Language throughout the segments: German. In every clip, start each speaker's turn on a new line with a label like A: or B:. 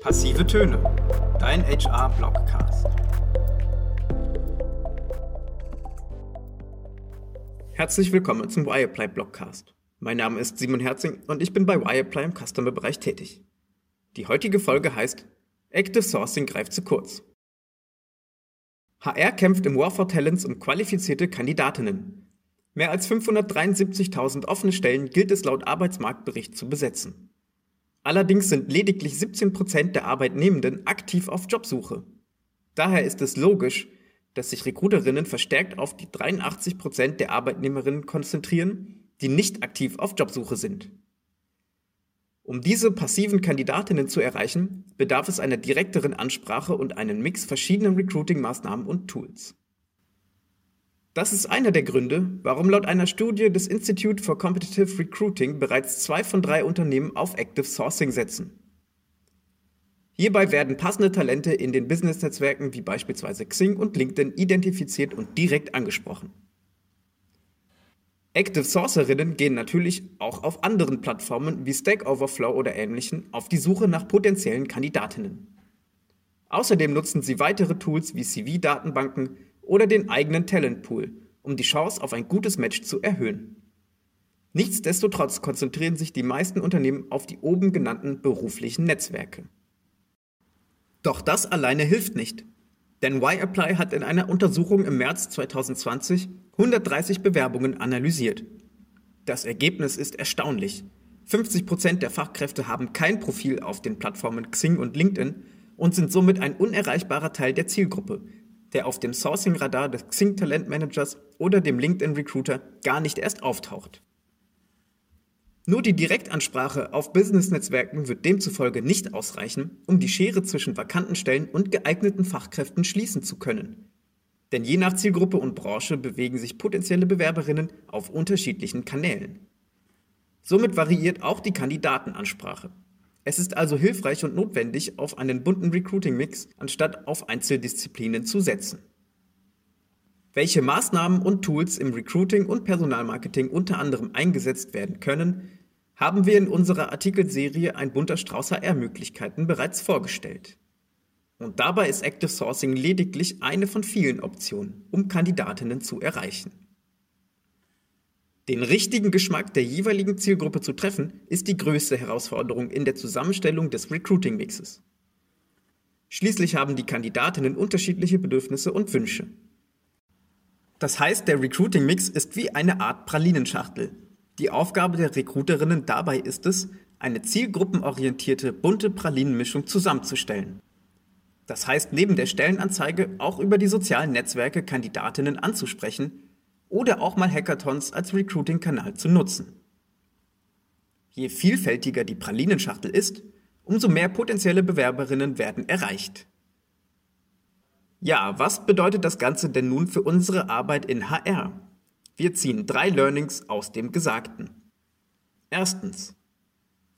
A: Passive Töne, dein HR-Blogcast. Herzlich willkommen zum Wireplay Blogcast. Mein Name ist Simon Herzing und ich bin bei Wireplay im Customer-Bereich tätig. Die heutige Folge heißt Active Sourcing greift zu kurz. HR kämpft im War for Talents um qualifizierte Kandidatinnen. Mehr als 573.000 offene Stellen gilt es laut Arbeitsmarktbericht zu besetzen. Allerdings sind lediglich 17 Prozent der Arbeitnehmenden aktiv auf Jobsuche. Daher ist es logisch, dass sich Recruiterinnen verstärkt auf die 83 Prozent der Arbeitnehmerinnen konzentrieren, die nicht aktiv auf Jobsuche sind. Um diese passiven Kandidatinnen zu erreichen, bedarf es einer direkteren Ansprache und einen Mix verschiedener Recruiting-Maßnahmen und Tools. Das ist einer der Gründe, warum laut einer Studie des Institute for Competitive Recruiting bereits zwei von drei Unternehmen auf Active Sourcing setzen. Hierbei werden passende Talente in den Business-Netzwerken wie beispielsweise Xing und LinkedIn identifiziert und direkt angesprochen. Active Sourcerinnen gehen natürlich auch auf anderen Plattformen wie Stack Overflow oder ähnlichen auf die Suche nach potenziellen Kandidatinnen. Außerdem nutzen sie weitere Tools wie CV-Datenbanken, oder den eigenen Talentpool, um die Chance auf ein gutes Match zu erhöhen. Nichtsdestotrotz konzentrieren sich die meisten Unternehmen auf die oben genannten beruflichen Netzwerke. Doch das alleine hilft nicht, denn YApply hat in einer Untersuchung im März 2020 130 Bewerbungen analysiert. Das Ergebnis ist erstaunlich. 50% der Fachkräfte haben kein Profil auf den Plattformen Xing und LinkedIn und sind somit ein unerreichbarer Teil der Zielgruppe, der auf dem Sourcing-Radar des Xing Talent Managers oder dem LinkedIn Recruiter gar nicht erst auftaucht. Nur die Direktansprache auf Business-Netzwerken wird demzufolge nicht ausreichen, um die Schere zwischen vakanten Stellen und geeigneten Fachkräften schließen zu können. Denn je nach Zielgruppe und Branche bewegen sich potenzielle Bewerberinnen auf unterschiedlichen Kanälen. Somit variiert auch die Kandidatenansprache. Es ist also hilfreich und notwendig, auf einen bunten Recruiting-Mix anstatt auf Einzeldisziplinen zu setzen. Welche Maßnahmen und Tools im Recruiting und Personalmarketing unter anderem eingesetzt werden können, haben wir in unserer Artikelserie Ein bunter Strauß HR-Möglichkeiten bereits vorgestellt. Und dabei ist Active Sourcing lediglich eine von vielen Optionen, um Kandidatinnen zu erreichen. Den richtigen Geschmack der jeweiligen Zielgruppe zu treffen, ist die größte Herausforderung in der Zusammenstellung des Recruiting-Mixes. Schließlich haben die Kandidatinnen unterschiedliche Bedürfnisse und Wünsche. Das heißt, der Recruiting-Mix ist wie eine Art Pralinenschachtel. Die Aufgabe der Recruiterinnen dabei ist es, eine zielgruppenorientierte bunte Pralinenmischung zusammenzustellen. Das heißt, neben der Stellenanzeige auch über die sozialen Netzwerke Kandidatinnen anzusprechen oder auch mal Hackathons als Recruiting-Kanal zu nutzen. Je vielfältiger die Pralinenschachtel ist, umso mehr potenzielle Bewerberinnen werden erreicht. Ja, was bedeutet das Ganze denn nun für unsere Arbeit in HR? Wir ziehen drei Learnings aus dem Gesagten. Erstens.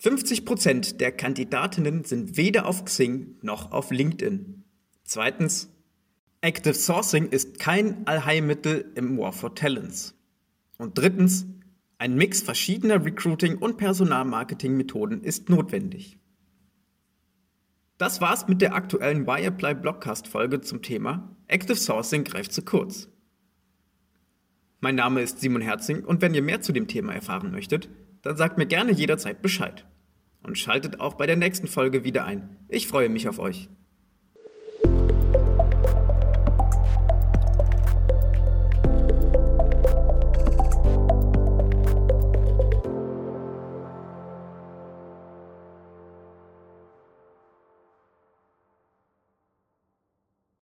A: 50% der Kandidatinnen sind weder auf Xing noch auf LinkedIn. Zweitens. Active Sourcing ist kein Allheilmittel im War for Talents. Und drittens, ein Mix verschiedener Recruiting- und Personalmarketing-Methoden ist notwendig. Das war's mit der aktuellen Wireplay Blogcast Folge zum Thema Active Sourcing greift zu kurz. Mein Name ist Simon Herzing und wenn ihr mehr zu dem Thema erfahren möchtet, dann sagt mir gerne jederzeit Bescheid. Und schaltet auch bei der nächsten Folge wieder ein. Ich freue mich auf euch.